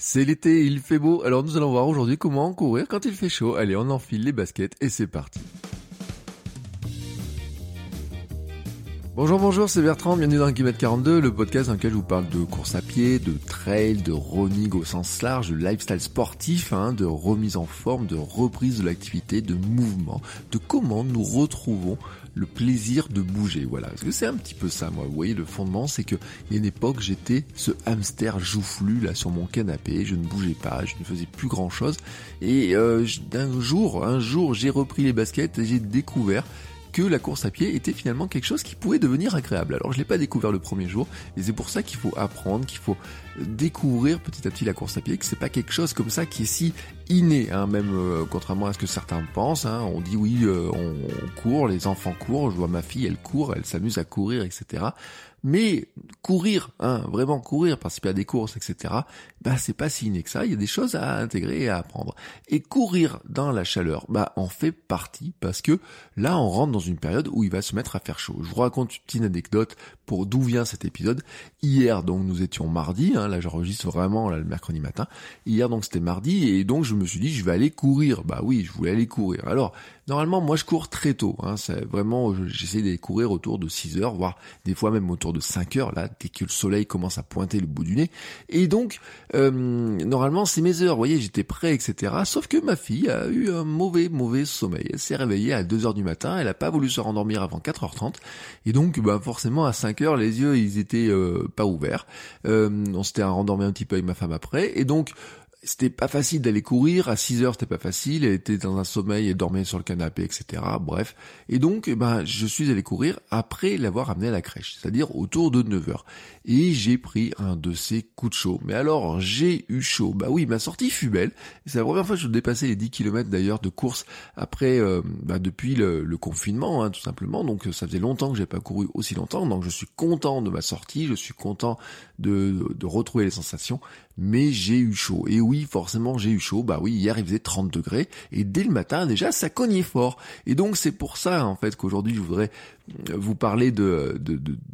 C'est l'été, il fait beau, alors nous allons voir aujourd'hui comment courir quand il fait chaud. Allez, on enfile les baskets et c'est parti. Bonjour, bonjour, c'est Bertrand, bienvenue dans Kilomètre 42, le podcast dans lequel je vous parle de course à pied, de trail, de running au sens large, de lifestyle sportif, hein, de remise en forme, de reprise de l'activité, de mouvement, de comment nous retrouvons le plaisir de bouger. Voilà, parce que c'est un petit peu ça, moi. Vous voyez, le fondement, c'est que il y a une époque, j'étais ce hamster joufflu là sur mon canapé, je ne bougeais pas, je ne faisais plus grand chose. Et euh, d'un jour, un jour, j'ai repris les baskets et j'ai découvert que la course à pied était finalement quelque chose qui pouvait devenir agréable. Alors je l'ai pas découvert le premier jour, et c'est pour ça qu'il faut apprendre, qu'il faut découvrir petit à petit la course à pied, que c'est pas quelque chose comme ça qui est si inné, hein, même euh, contrairement à ce que certains pensent. Hein, on dit oui, euh, on, on, court, les enfants courent. Je vois ma fille, elle court, elle s'amuse à courir, etc. Mais courir, hein, vraiment courir, participer à des courses, etc. Bah c'est pas si inné que ça. Il y a des choses à intégrer et à apprendre. Et courir dans la chaleur, bah en fait partie parce que là on rentre dans une période où il va se mettre à faire chaud. Je vous raconte une petite anecdote pour d'où vient cet épisode. Hier donc nous étions mardi. Hein, là j'enregistre vraiment là, le mercredi matin. Hier donc c'était mardi et donc je me suis dit je vais aller courir. Bah oui, je voulais aller courir. Alors normalement moi je cours très tôt. Hein, c'est vraiment j'essaie d'aller courir autour de 6 heures, voire des fois même autour de 5 heures là dès que le soleil commence à pointer le bout du nez. Et donc euh, normalement c'est mes heures. Vous voyez j'étais prêt etc. Sauf que ma fille a eu un mauvais mauvais sommeil. Elle s'est réveillée à 2 heures du matin. Elle a pas voulu se rendormir avant 4h30 et donc bah forcément à 5 les yeux ils étaient euh, pas ouverts. Euh, on s'était rendormi un petit peu avec ma femme après. Et donc, c'était pas facile d'aller courir. À 6 heures, c'était pas facile. Elle était dans un sommeil, elle dormait sur le canapé, etc. Bref. Et donc, eh ben, je suis allé courir après l'avoir amené à la crèche, c'est-à-dire autour de 9 heures. Et j'ai pris un de ces coups de chaud. Mais alors, j'ai eu chaud. Bah oui, ma sortie fut belle. C'est la première fois que je dépassais les 10 km d'ailleurs de course après, euh, bah, depuis le, confinement, hein, tout simplement. Donc, ça faisait longtemps que j'ai pas couru aussi longtemps. Donc, je suis content de ma sortie. Je suis content de, de retrouver les sensations. Mais j'ai eu chaud. Oui, forcément, j'ai eu chaud. Bah oui, hier il faisait 30 degrés et dès le matin déjà ça cognait fort. Et donc c'est pour ça en fait qu'aujourd'hui je voudrais euh, vous parler de,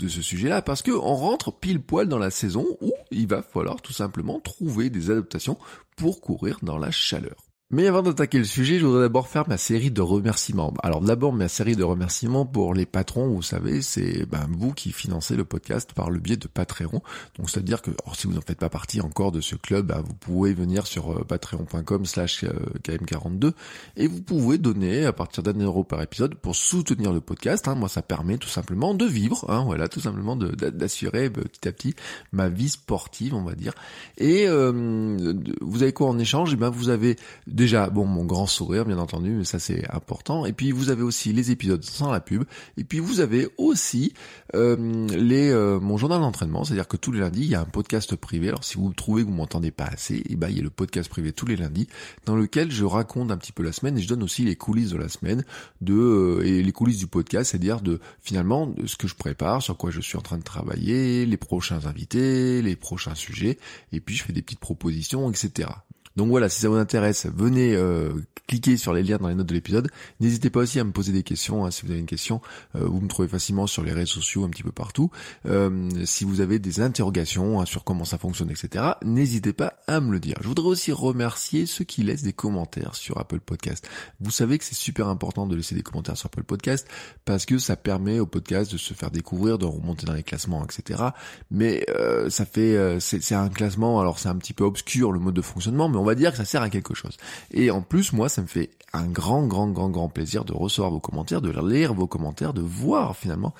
ce sujet-là parce que on rentre pile poil dans la saison où il va falloir tout simplement trouver des adaptations pour courir dans la chaleur. Mais avant d'attaquer le sujet, je voudrais d'abord faire ma série de remerciements. Alors d'abord ma série de remerciements pour les patrons, vous savez, c'est ben, vous qui financez le podcast par le biais de Patreon. Donc c'est-à-dire que si vous n'en faites pas partie encore de ce club, ben, vous pouvez venir sur euh, patreon.com slash euh, km42 et vous pouvez donner à partir d'un euro par épisode pour soutenir le podcast. Hein. Moi ça permet tout simplement de vivre, hein, voilà, tout simplement d'assurer petit à petit ma vie sportive, on va dire. Et euh, vous avez quoi en échange? Eh ben vous avez déjà, bon, mon grand sourire, bien entendu, mais ça c'est important. Et puis vous avez aussi les épisodes sans la pub. Et puis vous avez aussi euh, euh, mon journal d'entraînement, c'est-à-dire que tous les lundis il y a un podcast privé. Alors si vous trouvez que vous m'entendez pas assez, et eh ben il y a le podcast privé tous les lundis dans lequel je raconte un petit peu la semaine et je donne aussi les coulisses de la semaine de euh, et les coulisses du podcast, c'est-à-dire de finalement ce que je prépare, sur quoi je suis en train de travailler, les prochains invités, les prochains sujets, et puis je fais des petites propositions, etc. Donc voilà, si ça vous intéresse, venez euh, cliquer sur les liens dans les notes de l'épisode. N'hésitez pas aussi à me poser des questions. Hein, si vous avez une question, euh, vous me trouvez facilement sur les réseaux sociaux un petit peu partout. Euh, si vous avez des interrogations hein, sur comment ça fonctionne, etc., n'hésitez pas à me le dire. Je voudrais aussi remercier ceux qui laissent des commentaires sur Apple Podcast. Vous savez que c'est super important de laisser des commentaires sur Apple Podcast parce que ça permet au podcast de se faire découvrir, de remonter dans les classements, etc. Mais ça fait, c'est un classement. Alors c'est un petit peu obscur le mode de fonctionnement, mais on va dire que ça sert à quelque chose. Et en plus, moi, ça me fait un grand, grand, grand, grand plaisir de recevoir vos commentaires, de lire vos commentaires, de voir finalement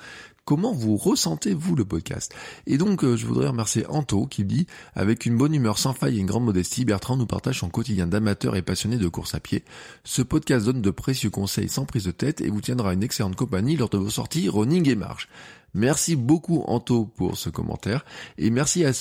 comment vous ressentez vous le podcast? Et donc euh, je voudrais remercier Anto qui dit avec une bonne humeur sans faille et une grande modestie, Bertrand nous partage son quotidien d'amateur et passionné de course à pied. Ce podcast donne de précieux conseils sans prise de tête et vous tiendra une excellente compagnie lors de vos sorties running et marche. Merci beaucoup Anto pour ce commentaire et merci à,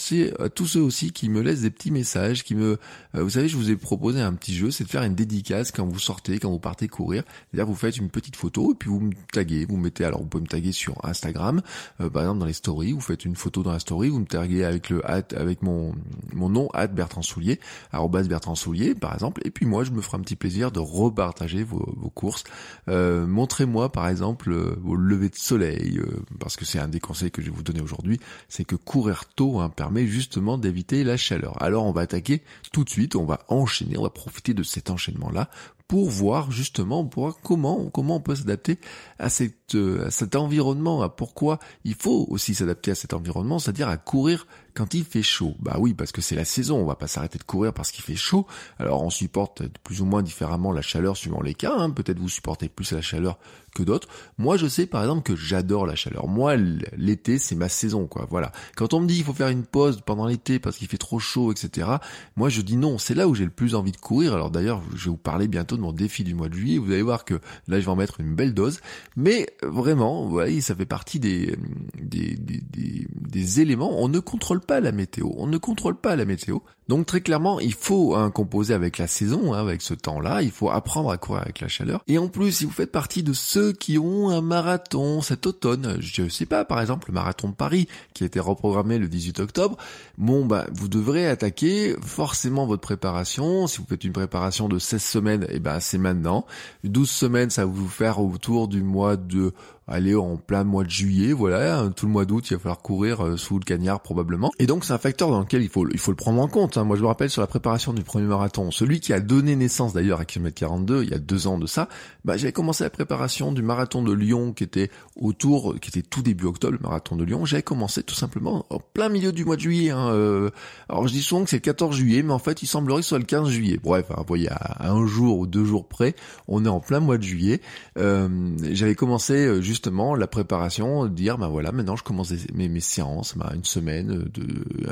à tous ceux aussi qui me laissent des petits messages, qui me, euh, vous savez, je vous ai proposé un petit jeu, c'est de faire une dédicace quand vous sortez, quand vous partez courir. C'est-à-dire vous faites une petite photo et puis vous me taguez, vous mettez, alors vous pouvez me taguer sur Instagram, euh, par exemple dans les stories, vous faites une photo dans la story, vous me taguez avec le avec mon mon nom Bertrand Soulier, Bertrand Soulier par exemple, et puis moi je me ferai un petit plaisir de repartager vos, vos courses. Euh, montrez-moi par exemple vos levées de soleil, parce que c'est un des conseils que je vais vous donner aujourd'hui, c'est que courir tôt hein, permet justement d'éviter la chaleur. Alors on va attaquer tout de suite, on va enchaîner, on va profiter de cet enchaînement-là pour voir justement pour comment comment on peut s'adapter à, cette, à cet environnement, à pourquoi il faut aussi s'adapter à cet environnement, c'est-à-dire à courir quand il fait chaud. Bah oui, parce que c'est la saison, on va pas s'arrêter de courir parce qu'il fait chaud. Alors on supporte plus ou moins différemment la chaleur suivant les cas, hein. peut-être vous supportez plus la chaleur que d'autres. Moi je sais par exemple que j'adore la chaleur. Moi l'été c'est ma saison quoi, voilà. Quand on me dit il faut faire une pause pendant l'été parce qu'il fait trop chaud, etc. Moi je dis non, c'est là où j'ai le plus envie de courir. Alors d'ailleurs je vais vous parler bientôt de mon défi du mois de juillet, vous allez voir que là je vais en mettre une belle dose. Mais vraiment, vous voyez, ça fait partie des, des, des, des, des éléments, on ne contrôle pas la météo. On ne contrôle pas la météo. Donc très clairement, il faut hein, composer avec la saison, hein, avec ce temps-là. Il faut apprendre à courir avec la chaleur. Et en plus, si vous faites partie de ceux qui ont un marathon cet automne, je sais pas, par exemple le marathon de Paris qui a été reprogrammé le 18 octobre, bon bah vous devrez attaquer forcément votre préparation. Si vous faites une préparation de 16 semaines, et eh ben c'est maintenant. 12 semaines, ça va vous faire autour du mois de aller en plein mois de juillet, voilà, hein, tout le mois d'août, il va falloir courir euh, sous le cagnard probablement. Et donc c'est un facteur dans lequel il faut il faut le prendre en compte. Hein. Moi je me rappelle sur la préparation du premier marathon, celui qui a donné naissance d'ailleurs à km 42 il y a deux ans de ça, bah j'avais commencé la préparation du marathon de Lyon qui était autour, qui était tout début octobre, le marathon de Lyon. J'avais commencé tout simplement en plein milieu du mois de juillet. Hein, euh. alors je dis souvent que c'est le 14 juillet, mais en fait il semblerait que ce soit le 15 juillet. Bref, vous voyez à un jour ou deux jours près, on est en plein mois de juillet. Euh, j'avais commencé euh, justement la préparation, dire ben voilà, maintenant je commence mes, séances, bah, une semaine,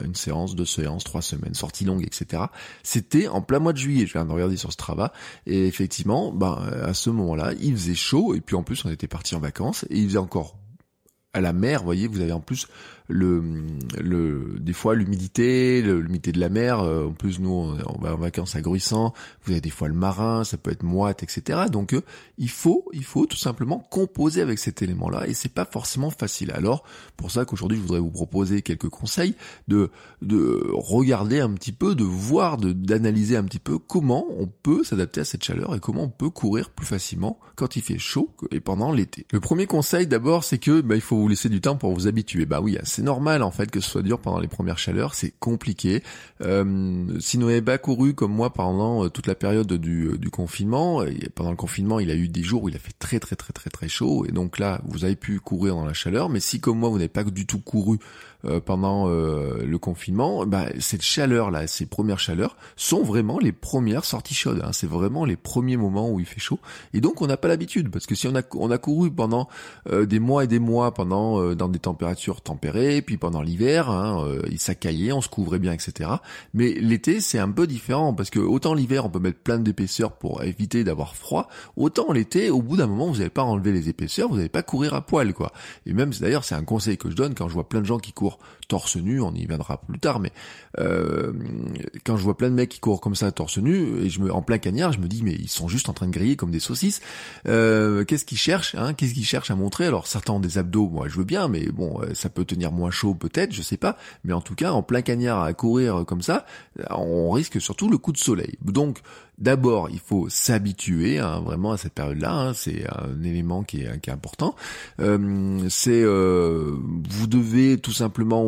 une séance, deux séances, trois semaines, sortie longue, etc. C'était en plein mois de juillet, je viens de regarder sur Strava, et effectivement, ben, à ce moment-là, il faisait chaud, et puis en plus on était parti en vacances, et il faisait encore à la mer, vous voyez, vous avez en plus le, le, des fois l'humidité, l'humidité de la mer. Euh, en plus, nous, on va en vacances à Gruissant. Vous avez des fois le marin, ça peut être moite, etc. Donc, euh, il faut, il faut tout simplement composer avec cet élément-là, et c'est pas forcément facile. Alors, pour ça qu'aujourd'hui, je voudrais vous proposer quelques conseils de, de regarder un petit peu, de voir, de d'analyser un petit peu comment on peut s'adapter à cette chaleur et comment on peut courir plus facilement quand il fait chaud et pendant l'été. Le premier conseil, d'abord, c'est que bah, il faut vous laisser du temps pour vous habituer. Bah oui, c'est normal en fait que ce soit dur pendant les premières chaleurs, c'est compliqué. Euh, si n'avez pas couru comme moi pendant euh, toute la période du, euh, du confinement, et pendant le confinement, il a eu des jours où il a fait très très très très très chaud, et donc là, vous avez pu courir dans la chaleur. Mais si comme moi, vous n'avez pas du tout couru euh, pendant euh, le confinement, bah, cette chaleur là, ces premières chaleurs sont vraiment les premières sorties chaudes. Hein. C'est vraiment les premiers moments où il fait chaud. Et donc on n'a pas l'habitude parce que si on a on a couru pendant euh, des mois et des mois pendant dans des températures tempérées, puis pendant l'hiver, hein, il s'accaillait, on se couvrait bien, etc. Mais l'été c'est un peu différent parce que autant l'hiver on peut mettre plein d'épaisseurs pour éviter d'avoir froid, autant l'été au bout d'un moment vous n'allez pas enlever les épaisseurs, vous n'allez pas courir à poil quoi. Et même d'ailleurs c'est un conseil que je donne quand je vois plein de gens qui courent pour torse nu, on y viendra plus tard, mais euh, quand je vois plein de mecs qui courent comme ça torse nu, et je me en plein cagnard, je me dis mais ils sont juste en train de griller comme des saucisses. Euh, qu'est-ce qu'ils cherchent hein Qu'est-ce qu'ils cherchent à montrer? Alors certains ont des abdos, moi je veux bien, mais bon, euh, ça peut tenir moins chaud peut-être, je sais pas. Mais en tout cas, en plein cagnard à courir comme ça, on risque surtout le coup de soleil. Donc D'abord, il faut s'habituer hein, vraiment à cette période-là. Hein, c'est un élément qui est, qui est important. C'est vous devez tout simplement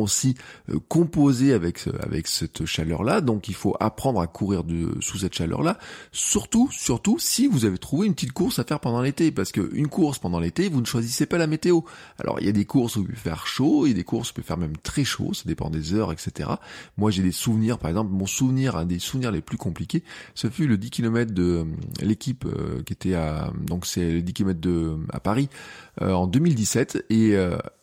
euh, composer avec avec cette chaleur-là. Donc, il faut apprendre à courir de, sous cette chaleur-là. Surtout, surtout si vous avez trouvé une petite course à faire pendant l'été, parce que une course pendant l'été, vous ne choisissez pas la météo. Alors, il y a des courses où il peut faire chaud, il y a des courses où il peut faire même très chaud. Ça dépend des heures, etc. Moi, j'ai des souvenirs. Par exemple, mon souvenir, un des souvenirs les plus compliqués, ce fut le 10 km de l'équipe qui était à donc c'est les 10 km de à Paris en 2017 et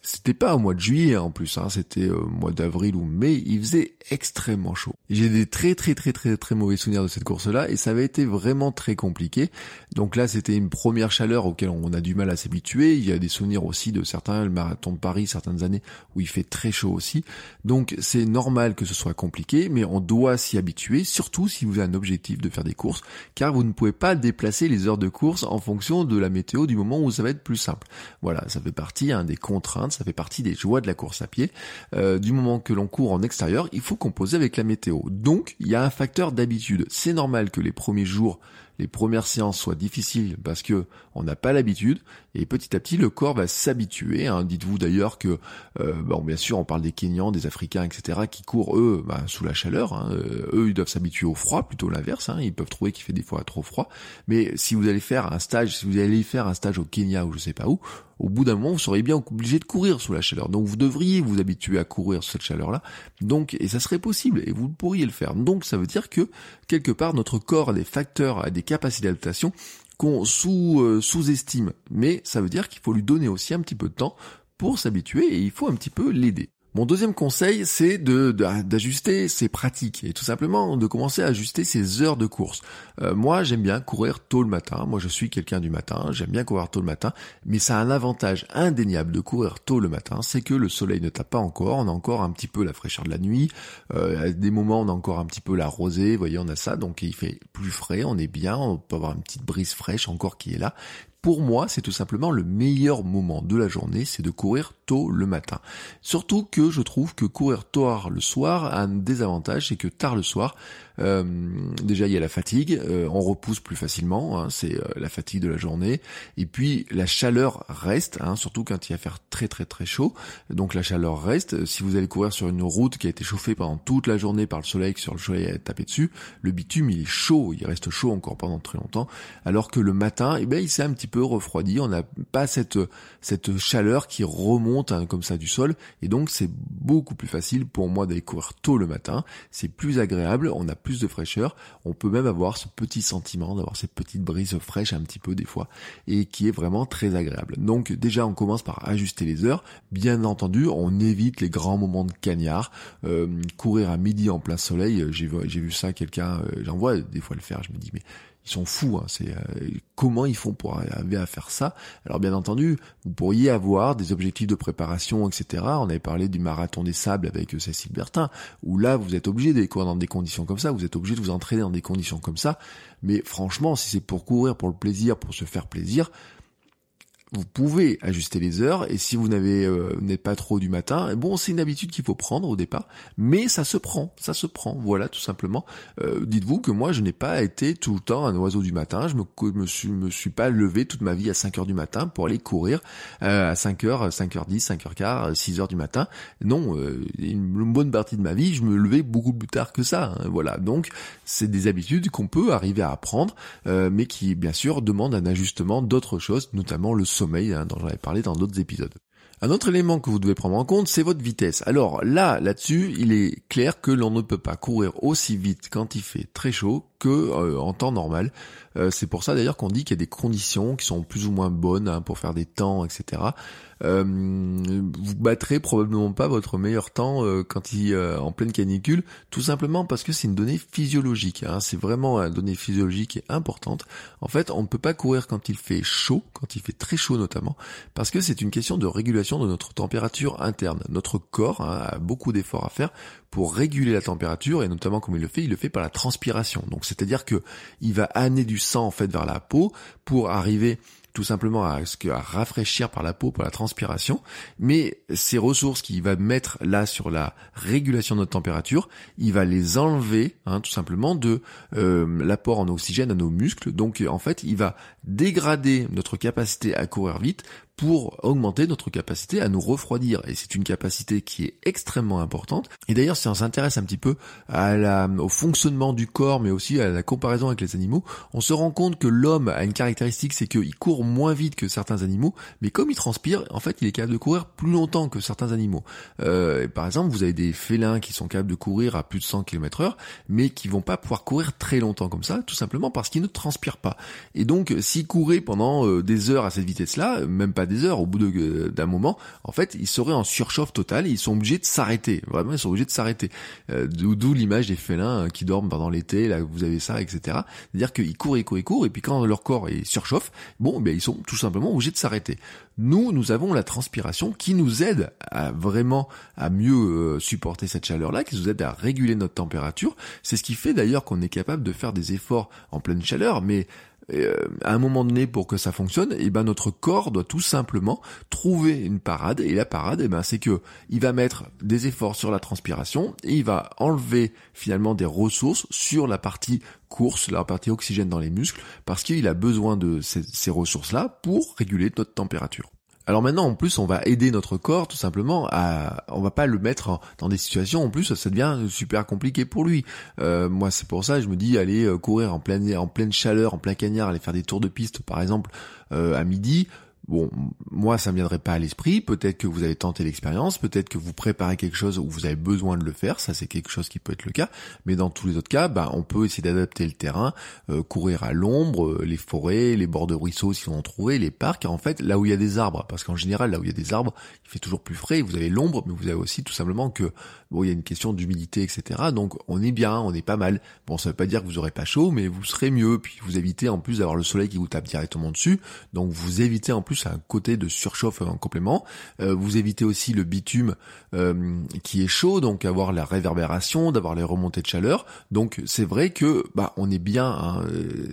c'était pas au mois de juillet en plus, hein, c'était au mois d'avril ou mai, il faisait extrêmement chaud. J'ai des très très très très très mauvais souvenirs de cette course-là et ça avait été vraiment très compliqué. Donc là c'était une première chaleur auquel on a du mal à s'habituer. Il y a des souvenirs aussi de certains, le marathon de Paris certaines années où il fait très chaud aussi. Donc c'est normal que ce soit compliqué, mais on doit s'y habituer, surtout si vous avez un objectif de faire des courses, car vous ne pouvez pas déplacer les heures de course en fonction de la météo du moment où ça va être plus simple. Voilà, ça fait partie hein, des contraintes ça fait partie des joies de la course à pied. Euh, du moment que l'on court en extérieur, il faut composer avec la météo. Donc, il y a un facteur d'habitude. C'est normal que les premiers jours les premières séances soient difficiles parce que on n'a pas l'habitude et petit à petit le corps va s'habituer. Hein. Dites-vous d'ailleurs que euh, bon bien sûr on parle des Kenyans, des Africains, etc. qui courent eux bah, sous la chaleur. Hein. Euh, eux ils doivent s'habituer au froid, plutôt l'inverse. Hein. Ils peuvent trouver qu'il fait des fois trop froid. Mais si vous allez faire un stage, si vous allez faire un stage au Kenya ou je sais pas où, au bout d'un moment vous serez bien obligé de courir sous la chaleur. Donc vous devriez vous habituer à courir sous cette chaleur-là. Donc et ça serait possible et vous pourriez le faire. Donc ça veut dire que quelque part notre corps a des facteurs, a des capacité d'adaptation qu'on sous, euh, sous-estime. Mais ça veut dire qu'il faut lui donner aussi un petit peu de temps pour s'habituer et il faut un petit peu l'aider. Mon deuxième conseil, c'est de d'ajuster ses pratiques et tout simplement de commencer à ajuster ses heures de course. Euh, moi, j'aime bien courir tôt le matin. Moi, je suis quelqu'un du matin. J'aime bien courir tôt le matin, mais ça a un avantage indéniable de courir tôt le matin, c'est que le soleil ne tape pas encore. On a encore un petit peu la fraîcheur de la nuit. Euh, à des moments, on a encore un petit peu la rosée. Vous voyez, on a ça, donc il fait plus frais. On est bien. On peut avoir une petite brise fraîche encore qui est là pour moi, c'est tout simplement le meilleur moment de la journée, c'est de courir le matin. Surtout que je trouve que courir tard le soir a un désavantage, c'est que tard le soir, euh, déjà, il y a la fatigue, euh, on repousse plus facilement, hein, c'est euh, la fatigue de la journée. Et puis la chaleur reste, hein, surtout quand il va faire très très très chaud. Donc la chaleur reste. Si vous allez courir sur une route qui a été chauffée pendant toute la journée par le soleil, que sur le soleil a tapé dessus, le bitume il est chaud, il reste chaud encore pendant très longtemps. Alors que le matin, eh ben, il s'est un petit peu refroidi. On n'a pas cette cette chaleur qui remonte comme ça du sol. Et donc c'est beaucoup plus facile pour moi d'aller courir tôt le matin. C'est plus agréable. On a plus de fraîcheur. On peut même avoir ce petit sentiment d'avoir cette petite brise fraîche un petit peu des fois et qui est vraiment très agréable. Donc déjà on commence par ajuster les heures. Bien entendu, on évite les grands moments de cagnard. Euh, courir à midi en plein soleil, j'ai vu, j'ai vu ça quelqu'un, euh, j'en vois des fois le faire, je me dis mais ils sont fous. Hein, c'est euh, comment ils font pour arriver à faire ça? Alors bien entendu, vous pourriez avoir des objectifs de préparation, etc. On avait parlé du marathon des sables avec Cécile Bertin, où là vous êtes obligé d'aller courir dans des conditions comme ça, vous êtes obligé de vous entraîner dans des conditions comme ça. Mais franchement, si c'est pour courir pour le plaisir, pour se faire plaisir, vous pouvez ajuster les heures et si vous n'avez euh, n'êtes pas trop du matin, eh bon c'est une habitude qu'il faut prendre au départ, mais ça se prend, ça se prend, voilà tout simplement. Euh, dites-vous que moi je n'ai pas été tout le temps un oiseau du matin, je me, me suis me suis pas levé toute ma vie à 5 heures du matin pour aller courir euh, à 5 heures, 5h10, 5h15, 6 heures du matin. Non, une, bonne partie de ma vie, je me levais beaucoup plus tard que ça. Hein, voilà, donc c'est des habitudes qu'on peut arriver à apprendre, mais qui bien sûr demandent un ajustement d'autres choses, notamment le sommeil sommeil, hein, parlé dans d'autres épisodes. Un autre élément que vous devez prendre en compte, c'est votre vitesse. Alors là, là-dessus, il est clair que l'on ne peut pas courir aussi vite quand il fait très chaud euh, en temps normal. Euh, c'est pour ça d'ailleurs qu'on dit qu'il y a des conditions qui sont plus ou moins bonnes hein, pour faire des temps, etc. Euh, vous battrez probablement pas votre meilleur temps quand il est en pleine canicule, tout simplement parce que c'est une donnée physiologique. Hein. c'est vraiment une donnée physiologique importante. En fait, on ne peut pas courir quand il fait chaud, quand il fait très chaud notamment, parce que c'est une question de régulation de notre température interne. Notre corps hein, a beaucoup d'efforts à faire pour réguler la température et notamment comme il le fait, il le fait par la transpiration. Donc c'est-à-dire que il va amener du sang en fait vers la peau pour arriver tout simplement à, à rafraîchir par la peau, par la transpiration, mais ces ressources qu'il va mettre là sur la régulation de notre température, il va les enlever hein, tout simplement de euh, l'apport en oxygène à nos muscles. Donc en fait, il va dégrader notre capacité à courir vite pour augmenter notre capacité à nous refroidir. Et c'est une capacité qui est extrêmement importante. Et d'ailleurs, si on s'intéresse un petit peu à la, au fonctionnement du corps, mais aussi à la comparaison avec les animaux, on se rend compte que l'homme a une caractéristique, c'est qu'il court moins vite que certains animaux, mais comme il transpire, en fait, il est capable de courir plus longtemps que certains animaux. Euh, par exemple, vous avez des félins qui sont capables de courir à plus de 100 km heure, mais qui vont pas pouvoir courir très longtemps comme ça, tout simplement parce qu'ils ne transpirent pas. Et donc, s'ils couraient pendant euh, des heures à cette vitesse-là, même pas des heures, au bout euh, d'un moment, en fait, ils seraient en surchauffe totale ils sont obligés de s'arrêter. Vraiment, ils sont obligés de s'arrêter. Euh, d'où l'image des félins qui dorment pendant l'été, là, vous avez ça, etc. C'est-à-dire qu'ils courent, ils courent, ils courent, et puis quand leur corps est surchauffe, bon, ben, ils sont tout simplement obligés de s'arrêter. Nous, nous avons la transpiration qui nous aide à vraiment à mieux supporter cette chaleur-là, qui nous aide à réguler notre température. C'est ce qui fait d'ailleurs qu'on est capable de faire des efforts en pleine chaleur, mais euh, à un moment donné, pour que ça fonctionne, et eh ben notre corps doit tout simplement trouver une parade. Et la parade, et eh ben c'est que il va mettre des efforts sur la transpiration et il va enlever finalement des ressources sur la partie course, la partie oxygène dans les muscles, parce qu'il a besoin de ces ressources-là pour réguler notre température. Alors maintenant, en plus, on va aider notre corps tout simplement à, on va pas le mettre dans des situations. En plus, ça devient super compliqué pour lui. Euh, moi, c'est pour ça, je me dis aller euh, courir en pleine, en pleine chaleur, en plein cagnard, aller faire des tours de piste, par exemple, euh, à midi. Bon, moi, ça me viendrait pas à l'esprit. Peut-être que vous avez tenté l'expérience, peut-être que vous préparez quelque chose où vous avez besoin de le faire. Ça, c'est quelque chose qui peut être le cas. Mais dans tous les autres cas, bah, on peut essayer d'adapter le terrain, euh, courir à l'ombre, euh, les forêts, les bords de ruisseaux si on en trouvait, les parcs. En fait, là où il y a des arbres, parce qu'en général, là où il y a des arbres, il fait toujours plus frais. Vous avez l'ombre, mais vous avez aussi tout simplement que bon, il y a une question d'humidité, etc. Donc, on est bien, on est pas mal. Bon, ça veut pas dire que vous aurez pas chaud, mais vous serez mieux. Puis vous évitez en plus d'avoir le soleil qui vous tape directement dessus. Donc, vous évitez en plus un côté de surchauffe en complément. Euh, vous évitez aussi le bitume euh, qui est chaud, donc avoir la réverbération, d'avoir les remontées de chaleur. Donc c'est vrai que bah on est bien. Hein.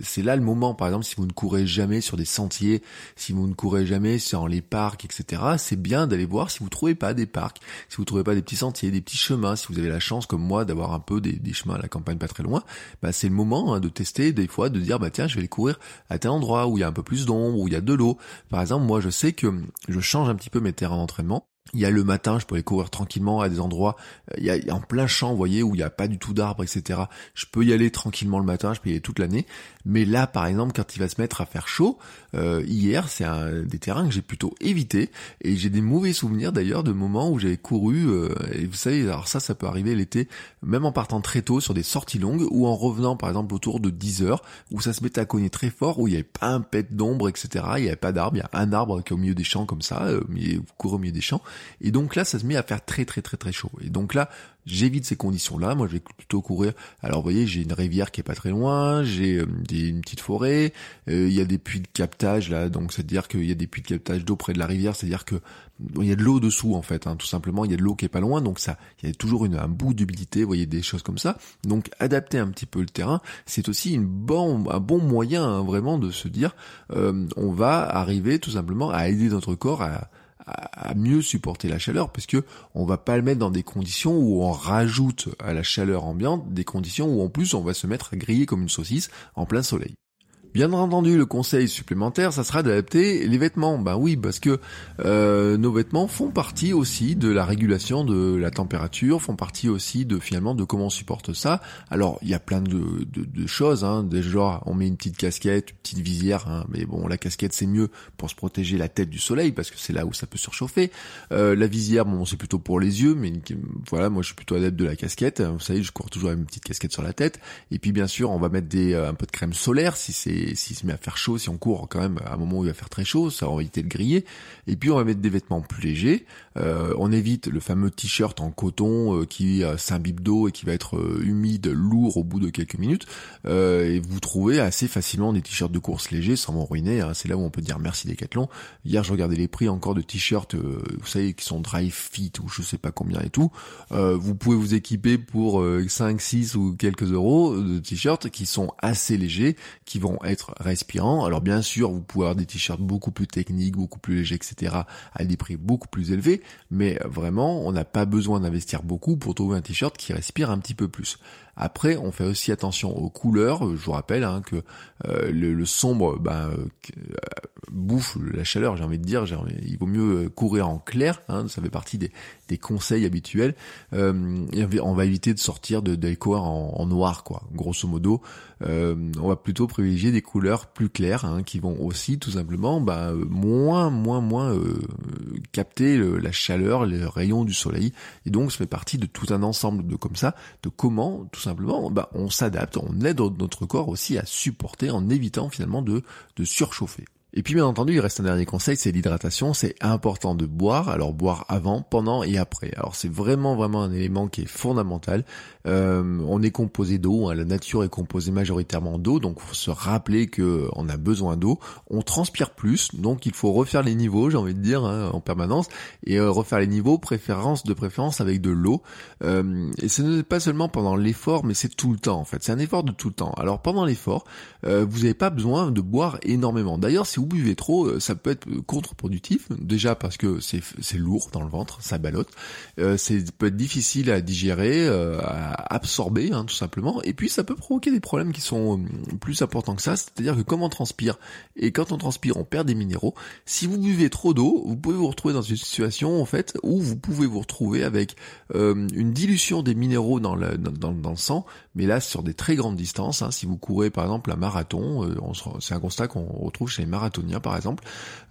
C'est là le moment, par exemple, si vous ne courez jamais sur des sentiers, si vous ne courez jamais sur les parcs, etc. C'est bien d'aller voir si vous trouvez pas des parcs, si vous trouvez pas des petits sentiers, des petits chemins, si vous avez la chance comme moi d'avoir un peu des, chemins à la campagne pas très loin. Bah c'est le moment hein, de tester des fois, de dire bah tiens je vais aller courir à tel endroit où il y a un peu plus d'ombre, où il y a de l'eau. Par exemple moi, je sais que je change un petit peu mes terrains d'entraînement. Il y a le matin, je peux courir tranquillement à des endroits, euh, il y a en plein champ, vous voyez, où il n'y a pas du tout d'arbres, etc. Je peux y aller tranquillement le matin, je peux y aller toute l'année. Mais là, par exemple, quand il va se mettre à faire chaud, euh, hier, c'est des terrains que j'ai plutôt évité. Et j'ai des mauvais souvenirs d'ailleurs de moments où j'avais couru, euh, et vous savez, alors ça, ça peut arriver l'été, même en partant très tôt sur des sorties longues, ou en revenant par exemple autour de 10 heures, où ça se mettait à cogner très fort, où il n'y avait pas un pet d'ombre, etc. Il n'y avait pas d'arbre, il y a un arbre qui est au milieu des champs comme ça, vous courez au milieu des champs. Et donc là, ça se met à faire très très très très chaud. Et donc là, j'évite ces conditions-là. Moi, je vais plutôt courir. Alors, vous voyez, j'ai une rivière qui est pas très loin, j'ai euh, une petite forêt, euh, il y a des puits de captage là, donc c'est-à-dire qu'il y a des puits de captage d'eau près de la rivière, c'est-à-dire que il y a de l'eau dessous en fait, hein, tout simplement. Il y a de l'eau qui est pas loin, donc ça, il y a toujours un bout d'humidité. Vous voyez des choses comme ça. Donc, adapter un petit peu le terrain, c'est aussi une bon, un bon moyen hein, vraiment de se dire, euh, on va arriver tout simplement à aider notre corps à à, mieux supporter la chaleur parce que on va pas le mettre dans des conditions où on rajoute à la chaleur ambiante des conditions où en plus on va se mettre à griller comme une saucisse en plein soleil. Bien entendu, le conseil supplémentaire, ça sera d'adapter les vêtements. Ben oui, parce que euh, nos vêtements font partie aussi de la régulation de la température, font partie aussi de finalement de comment on supporte ça. Alors, il y a plein de, de, choses. Hein. Déjà, on met une petite casquette, une petite visière, hein. mais bon, la casquette c'est mieux pour se protéger la tête du soleil parce que c'est là où ça peut surchauffer. Euh, la visière, bon, c'est plutôt pour les yeux, mais voilà, moi je suis plutôt adepte de la casquette. Vous savez, je cours toujours avec une petite casquette sur la tête. Et puis bien sûr, on va mettre des euh, un peu de crème solaire si c'est s'il se met à faire chaud, si on court quand même à un moment où il va faire très chaud, ça va éviter de griller. Et puis on va mettre des vêtements plus légers. Euh, on évite le fameux t-shirt en coton euh, qui euh, s'imbibe d'eau et qui va être humide, lourd au bout de quelques minutes. et vous trouvez assez facilement des t-shirts de course légers sans m'en ruiner. Hein. C'est là où on peut dire merci Decathlon. Hier je regardais les prix encore de t-shirts, vous savez, qui sont dry fit ou je sais pas combien et tout. vous pouvez vous équiper pour 5, 6 ou quelques euros de t-shirts qui sont assez légers, qui vont être respirant. Alors bien sûr, vous pouvez avoir des t-shirts beaucoup plus techniques, beaucoup plus légers, etc. à des prix beaucoup plus élevés, mais vraiment, on n'a pas besoin d'investir beaucoup pour trouver un t-shirt qui respire un petit peu plus. Après, on fait aussi attention aux couleurs. Je vous rappelle hein, que euh, le, sombre ben, euh, bouffe la chaleur, j'ai envie de dire. Il vaut mieux courir en clair. Hein, ça fait partie des, conseils habituels. Euh, on va éviter de sortir de, de en, noir, quoi. Grosso modo, on va plutôt privilégier des couleurs plus claires, hein, qui vont aussi tout simplement ben, moins, moins, moins capter la chaleur, les rayons du soleil. Et donc, ça fait partie de tout un ensemble de comme ça, de comment tout simplement, bah, on s'adapte, on aide notre corps aussi à supporter en évitant finalement de, de surchauffer. Et puis bien entendu, il reste un dernier conseil, c'est l'hydratation. C'est important de boire, alors boire avant, pendant et après. Alors c'est vraiment vraiment un élément qui est fondamental. Euh, on est composé d'eau, hein. la nature est composée majoritairement d'eau, donc faut se rappeler que on a besoin d'eau. On transpire plus, donc il faut refaire les niveaux, j'ai envie de dire, hein, en permanence, et euh, refaire les niveaux, préférence de préférence avec de l'eau. Euh, et ce n'est pas seulement pendant l'effort, mais c'est tout le temps en fait. C'est un effort de tout le temps. Alors pendant l'effort, vous n'avez pas besoin de boire énormément. D'ailleurs, si vous buvez trop, euh, ça peut être contre-productif. Déjà parce que c'est lourd dans le ventre, ça ballotte. Euh, c'est peut être difficile à digérer, euh, à absorber, hein, tout simplement. Et puis ça peut provoquer des problèmes qui sont plus importants que ça. C'est-à-dire que comme on transpire, et quand on transpire, on perd des minéraux. Si vous buvez trop d'eau, vous pouvez vous retrouver dans une situation en fait où vous pouvez vous retrouver avec une dilution des minéraux dans le, dans, dans le sang, mais là sur des très grandes distances. Hein. Si vous courez par exemple un marathon, c'est un constat qu'on retrouve chez les marathons par exemple,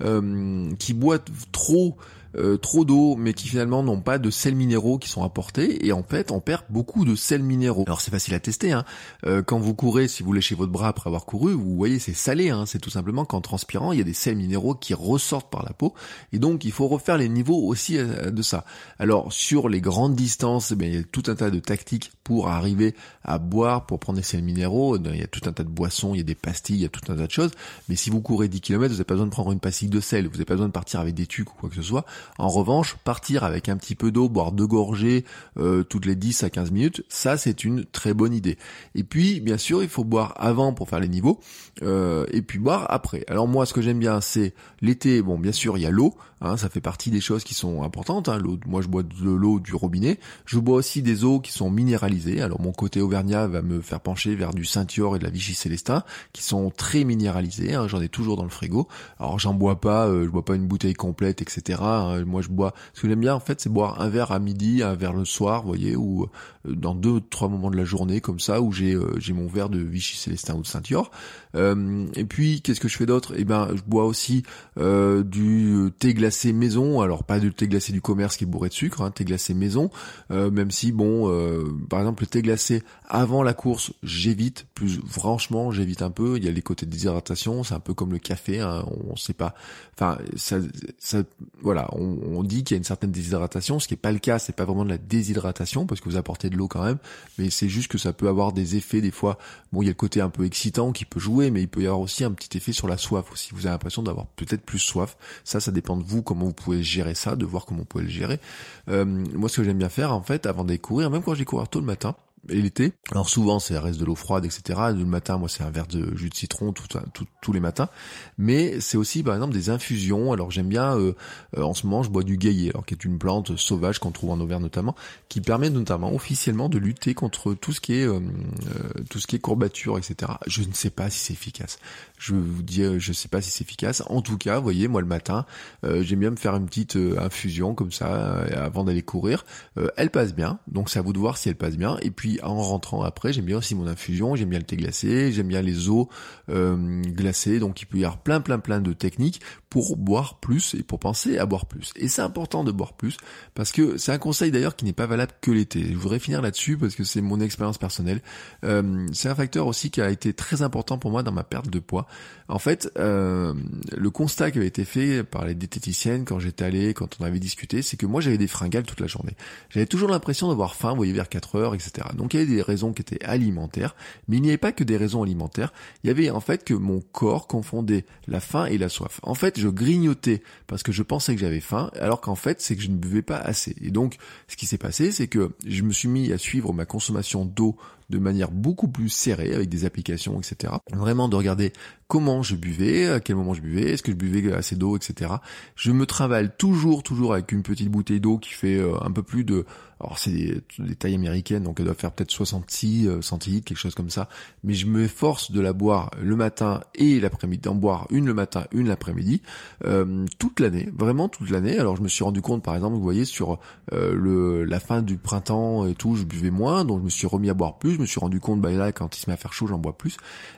euh, qui boivent trop euh, trop d'eau, mais qui finalement n'ont pas de sels minéraux qui sont apportés, et en fait on perd beaucoup de sels minéraux. Alors c'est facile à tester, hein. Euh, quand vous courez, si vous léchez votre bras après avoir couru, vous voyez c'est salé, hein. c'est tout simplement qu'en transpirant, il y a des sels minéraux qui ressortent par la peau, et donc il faut refaire les niveaux aussi euh, de ça. Alors sur les grandes distances, eh il y a tout un tas de tactiques pour arriver à boire, pour prendre des sels minéraux, il y a tout un tas de boissons, il y a des pastilles, il y a tout un tas de choses, mais si vous courez 10 km, vous n'avez pas besoin de prendre une pastille de sel, vous n'avez pas besoin de partir avec des tucs ou quoi que ce soit, en revanche, partir avec un petit peu d'eau, boire deux gorgées euh, toutes les 10 à 15 minutes, ça c'est une très bonne idée. Et puis, bien sûr, il faut boire avant pour faire les niveaux, euh, et puis boire après. Alors moi, ce que j'aime bien, c'est l'été, bon, bien sûr, il y a l'eau, hein, ça fait partie des choses qui sont importantes. Hein, l'eau, moi, je bois de l'eau du robinet. Je bois aussi des eaux qui sont minéralisées. Alors mon côté auvergnat va me faire pencher vers du Saint-Yor et de la Vichy Célestin, qui sont très minéralisés. Hein, j'en ai toujours dans le frigo. Alors j'en bois pas, euh, je bois pas une bouteille complète, etc. moi, je bois. Ce que j'aime bien en fait, c'est boire un verre à midi, un verre le soir, vous voyez, ou euh, dans deux trois moments de la journée comme ça, où j'ai euh, mon verre de Vichy Célestin ou de Saint-Yor. Et puis qu'est-ce que je fais d'autre? Eh ben, je bois aussi du thé glacé maison. Alors pas du thé glacé du commerce qui est bourré de sucre, hein, thé glacé maison. même si bon, par exemple le thé glacé avant la course, j'évite. Plus franchement, j'évite un peu. Il y a les côtés de déshydratation, c'est un peu comme le café. Hein, on sait pas. Enfin, ça, ça voilà, on, dit qu'il y a une certaine déshydratation, ce qui n'est pas le cas, c'est pas vraiment de la déshydratation parce que vous apportez de l'eau quand même, mais c'est juste que ça peut avoir des effets des fois. Bon, il y a le côté un peu excitant qui peut jouer, mais il peut y avoir aussi un petit effet sur la soif aussi. Vous avez l'impression d'avoir peut-être plus soif. Ça, ça dépend de vous comment vous pouvez gérer ça, de voir comment vous pouvez le gérer. Euh, moi, ce que j'aime bien faire en fait, avant d'aller courir, même quand j'ai courir tôt le matin, matin et l'été. Alors souvent, c'est reste de l'eau froide, etc. Le matin, moi, c'est un verre de jus de citron tout, tous les matins. Mais c'est aussi, par exemple, des infusions. Alors j'aime bien, euh, euh, en ce moment, je bois du gaillet, alors qui est une plante sauvage qu'on trouve en Auvergne notamment, qui permet notamment officiellement de lutter contre tout ce qui est euh, tout ce qui est courbature, etc. Je ne sais pas si c'est efficace. Je vous dis, je sais pas si c'est efficace. En tout cas, vous voyez, moi le matin, j'aime bien me faire une petite infusion comme ça avant d'aller courir. elle passe bien, donc c'est à vous de voir si elle passe bien. Et puis en rentrant après, j'aime bien aussi mon infusion, j'aime bien le thé glacé, j'aime bien les eaux euh, glacées, donc il peut y avoir plein plein plein de techniques pour boire plus et pour penser à boire plus. Et c'est important de boire plus parce que c'est un conseil d'ailleurs qui n'est pas valable que l'été. Je voudrais finir là-dessus parce que c'est mon expérience personnelle. Euh, c'est un facteur aussi qui a été très important pour moi dans ma perte de poids. En fait, euh, le constat qui avait été fait par les diététiciennes quand j'étais allé, quand on avait discuté, c'est que moi j'avais des fringales toute la journée. J'avais toujours l'impression d'avoir faim, vous voyez, vers 4 heures, etc. Donc il y avait des raisons qui étaient alimentaires, mais il n'y avait pas que des raisons alimentaires. Il y avait en fait que mon corps confondait la faim et la soif. En fait, je grignotais parce que je pensais que j'avais faim, alors qu'en fait, c'est que je ne buvais pas assez. Et donc, ce qui s'est passé, c'est que je me suis mis à suivre ma consommation d'eau de manière beaucoup plus serrée avec des applications, etc. Vraiment de regarder comment je buvais, à quel moment je buvais, est-ce que je buvais assez d'eau, etc. Je me travaille toujours, toujours avec une petite bouteille d'eau qui fait euh, un peu plus de alors c'est des, tailles américaines, donc elle doit faire peut-être 66 euh, centilitres, quelque chose comme ça. Mais je me force de la boire le matin et l'après-midi, d'en boire une le matin, une l'après-midi, euh, toute l'année, vraiment toute l'année. Alors je me suis rendu compte, par exemple, vous voyez, sur euh, la fin du printemps et tout, je buvais moins, donc je me suis remis à boire plus. Je me suis rendu compte, bah là, quand il se met à faire chaud, j'en bois plus.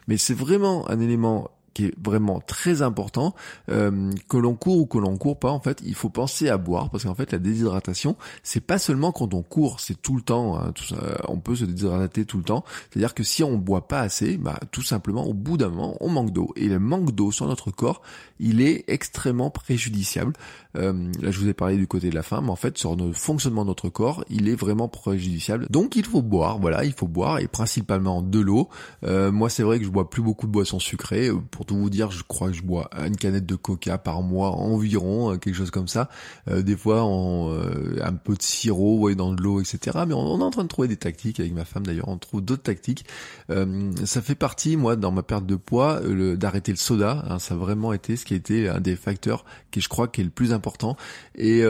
Mais c'est vraiment un élément qui est vraiment très important, euh, que l'on court ou que l'on court pas, en fait, il faut penser à boire parce qu'en fait, la déshydratation, c'est pas seulement quand on court, c'est tout le temps. Hein, tout ça, on peut se déshydrater tout le temps. C'est-à-dire que si on boit pas assez, bah, tout simplement, au bout d'un moment, on manque d'eau. Et le manque d'eau sur notre corps, il est extrêmement préjudiciable. Euh, là, je vous ai parlé du côté de la faim, mais en fait, sur le fonctionnement de notre corps, il est vraiment préjudiciable. Donc, il faut boire. Voilà, il faut boire et principalement de l'eau. Euh, moi, c'est vrai que je bois plus beaucoup de boissons sucrées. Pour tout vous dire, je crois que je bois une canette de coca par mois environ, euh, quelque chose comme ça. Euh, des fois, en, euh, un peu de sirop, ouais, dans de l'eau, etc. Mais on, est en train de trouver des tactiques avec ma femme d'ailleurs. On trouve d'autres tactiques. ça fait partie, moi, dans ma perte de poids, d'arrêter le soda. Hein, ça a vraiment été ce qui a été un des facteurs qui, je crois, est le plus important. Et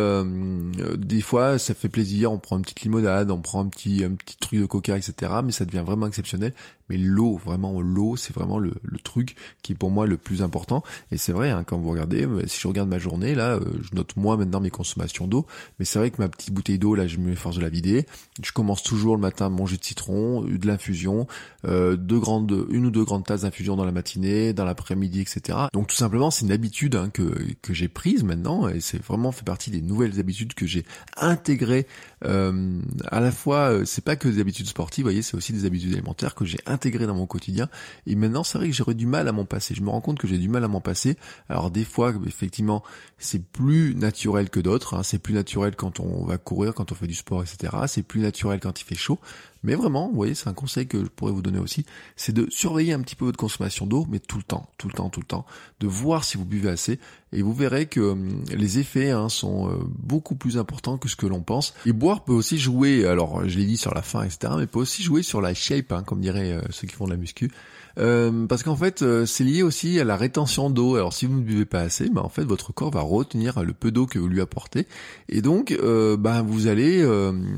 des fois, ça fait plaisir. On prend une petite limonade, on prend un petit, un petit truc de coca, etc. Mais ça devient vraiment exceptionnel. Mais l'eau, vraiment l'eau, c'est vraiment le, truc qui pour moi le plus important. Et c'est vrai, hein, quand vous regardez, euh, si je regarde ma journée, là, euh, je note moi maintenant mes consommations d'eau. Mais c'est vrai que ma petite bouteille d'eau, là, je me force de la vider. Je commence toujours le matin à manger de citron, de l'infusion, euh, deux grandes, une ou deux grandes tasses d'infusion dans la matinée, dans l'après-midi, etc. Donc tout simplement, c'est une habitude hein, que, que j'ai prise maintenant, et c'est vraiment fait partie des nouvelles habitudes que j'ai intégrées. Euh, à la fois, c'est pas que des habitudes sportives, vous voyez, c'est aussi des habitudes alimentaires que j'ai intégrées dans mon quotidien. Et maintenant, c'est vrai que j'aurais du mal à m'en passer. Je me rends compte que j'ai du mal à m'en passer. Alors des fois, effectivement, c'est plus naturel que d'autres. Hein. C'est plus naturel quand on va courir, quand on fait du sport, etc. C'est plus naturel quand il fait chaud. Mais vraiment, vous voyez, c'est un conseil que je pourrais vous donner aussi, c'est de surveiller un petit peu votre consommation d'eau, mais tout le temps, tout le temps, tout le temps, de voir si vous buvez assez, et vous verrez que hum, les effets hein, sont euh, beaucoup plus importants que ce que l'on pense. Et boire peut aussi jouer, alors je l'ai dit sur la faim, etc., mais peut aussi jouer sur la shape, hein, comme diraient euh, ceux qui font de la muscu. Euh, parce qu'en fait, c'est lié aussi à la rétention d'eau. Alors si vous ne buvez pas assez, bah, en fait, votre corps va retenir le peu d'eau que vous lui apportez, et donc, bah, vous allez,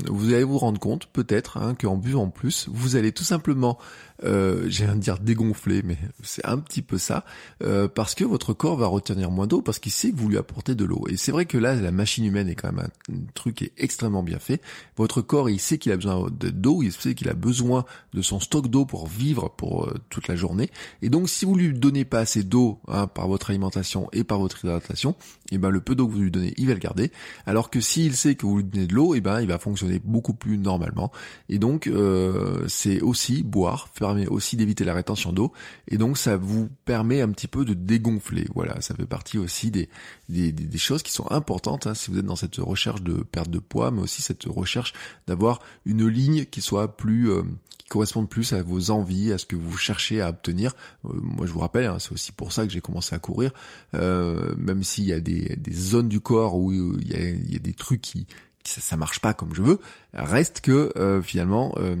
vous allez vous rendre compte, peut-être, hein, qu'en buvant plus, vous allez tout simplement euh, j'ai de dire dégonfler, mais c'est un petit peu ça, euh, parce que votre corps va retenir moins d'eau, parce qu'il sait que vous lui apportez de l'eau. Et c'est vrai que là, la machine humaine est quand même un, truc qui est extrêmement bien fait. Votre corps, il sait qu'il a besoin d'eau, il sait qu'il a besoin de son stock d'eau pour vivre pour euh, toute la journée. Et donc, si vous lui donnez pas assez d'eau hein, par votre alimentation et par votre hydratation, et eh ben le peu d'eau que vous lui donnez, il va le garder. Alors que s'il sait que vous lui donnez de l'eau, et eh ben il va fonctionner beaucoup plus normalement. Et donc, euh, c'est aussi boire, permet aussi d'éviter la rétention d'eau et donc ça vous permet un petit peu de dégonfler. Voilà, ça fait partie aussi des, des, des choses qui sont importantes hein, si vous êtes dans cette recherche de perte de poids, mais aussi cette recherche d'avoir une ligne qui soit plus euh, qui corresponde plus à vos envies, à ce que vous cherchez à obtenir. Euh, moi, je vous rappelle, hein, c'est aussi pour ça que j'ai commencé à courir, euh, même s'il y a des, des zones du corps où il y a, il y a des trucs qui ça, ça marche pas comme je veux, Reste que euh, finalement, euh,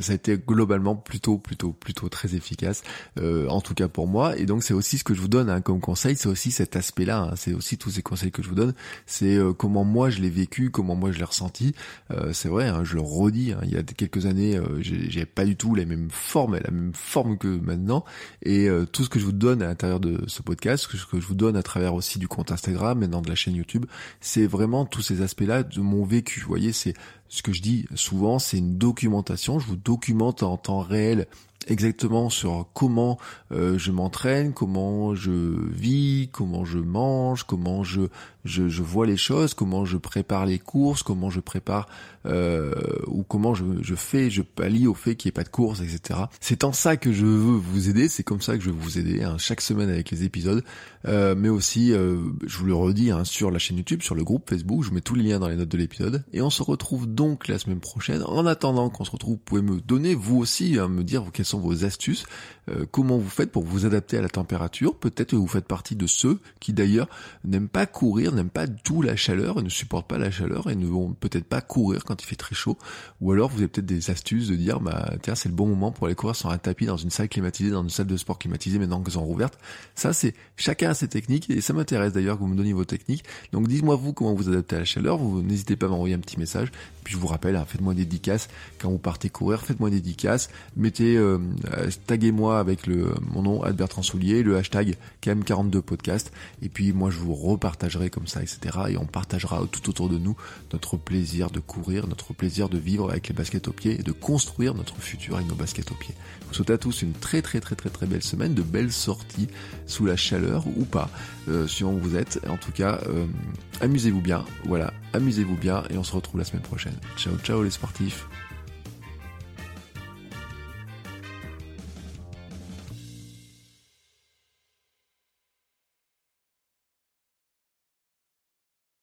ça a été globalement plutôt, plutôt, plutôt très efficace, euh, en tout cas pour moi. Et donc c'est aussi ce que je vous donne hein, comme conseil, c'est aussi cet aspect-là. Hein, c'est aussi tous ces conseils que je vous donne. C'est comment moi je l'ai vécu, comment moi je l'ai ressenti. c'est vrai, hein, je le redis. il y a quelques années, j'ai pas du tout la même forme, la même forme que maintenant. Et tout ce que je vous donne à l'intérieur de ce podcast, ce que je vous donne à travers aussi du compte Instagram, maintenant de la chaîne YouTube, c'est vraiment tous ces aspects-là de mon vécu. Vous voyez, c'est ce que je dis souvent, c'est une documentation. Je vous documente en temps réel exactement sur comment euh, je m'entraîne, comment je vis, comment je mange, comment je, je, je vois les choses, comment je prépare les courses, comment je prépare euh, ou comment je, je fais, je pallie au fait qu'il n'y ait pas de courses, etc. C'est en ça que je veux vous aider, c'est comme ça que je veux vous aider hein, chaque semaine avec les épisodes, euh, mais aussi, euh, je vous le redis, hein, sur la chaîne YouTube, sur le groupe Facebook, je vous mets tous les liens dans les notes de l'épisode, et on se retrouve donc la semaine prochaine. En attendant qu'on se retrouve, vous pouvez me donner vous aussi, hein, me dire quelles sont vos astuces, euh, comment vous faites pour vous adapter à la température. Peut-être que vous faites partie de ceux qui d'ailleurs n'aiment pas courir n'aiment pas tout la chaleur et ne supportent pas la chaleur et ne vont peut-être pas courir quand il fait très chaud. Ou alors vous avez peut-être des astuces de dire bah tiens c'est le bon moment pour aller courir sur un tapis dans une salle climatisée, dans une salle de sport climatisée maintenant qu'elles sont rouvertes. Ça c'est chacun a ses techniques et ça m'intéresse d'ailleurs que vous me donniez vos techniques. Donc dites-moi vous comment vous adaptez à la chaleur. Vous n'hésitez pas à m'envoyer un petit message. Puis je vous rappelle, hein, faites-moi des dédicaces quand vous partez courir, faites-moi des dédicaces, mettez euh, taguez-moi avec le mon nom Bertrand Soulier, le hashtag KM42 podcast et puis moi je vous repartagerai ça, etc. Et on partagera tout autour de nous notre plaisir de courir, notre plaisir de vivre avec les baskets aux pieds et de construire notre futur avec nos baskets aux pieds. Je vous souhaite à tous une très très très très très belle semaine, de belles sorties sous la chaleur ou pas, euh, suivant où vous êtes. En tout cas, euh, amusez-vous bien, voilà, amusez-vous bien et on se retrouve la semaine prochaine. Ciao ciao les sportifs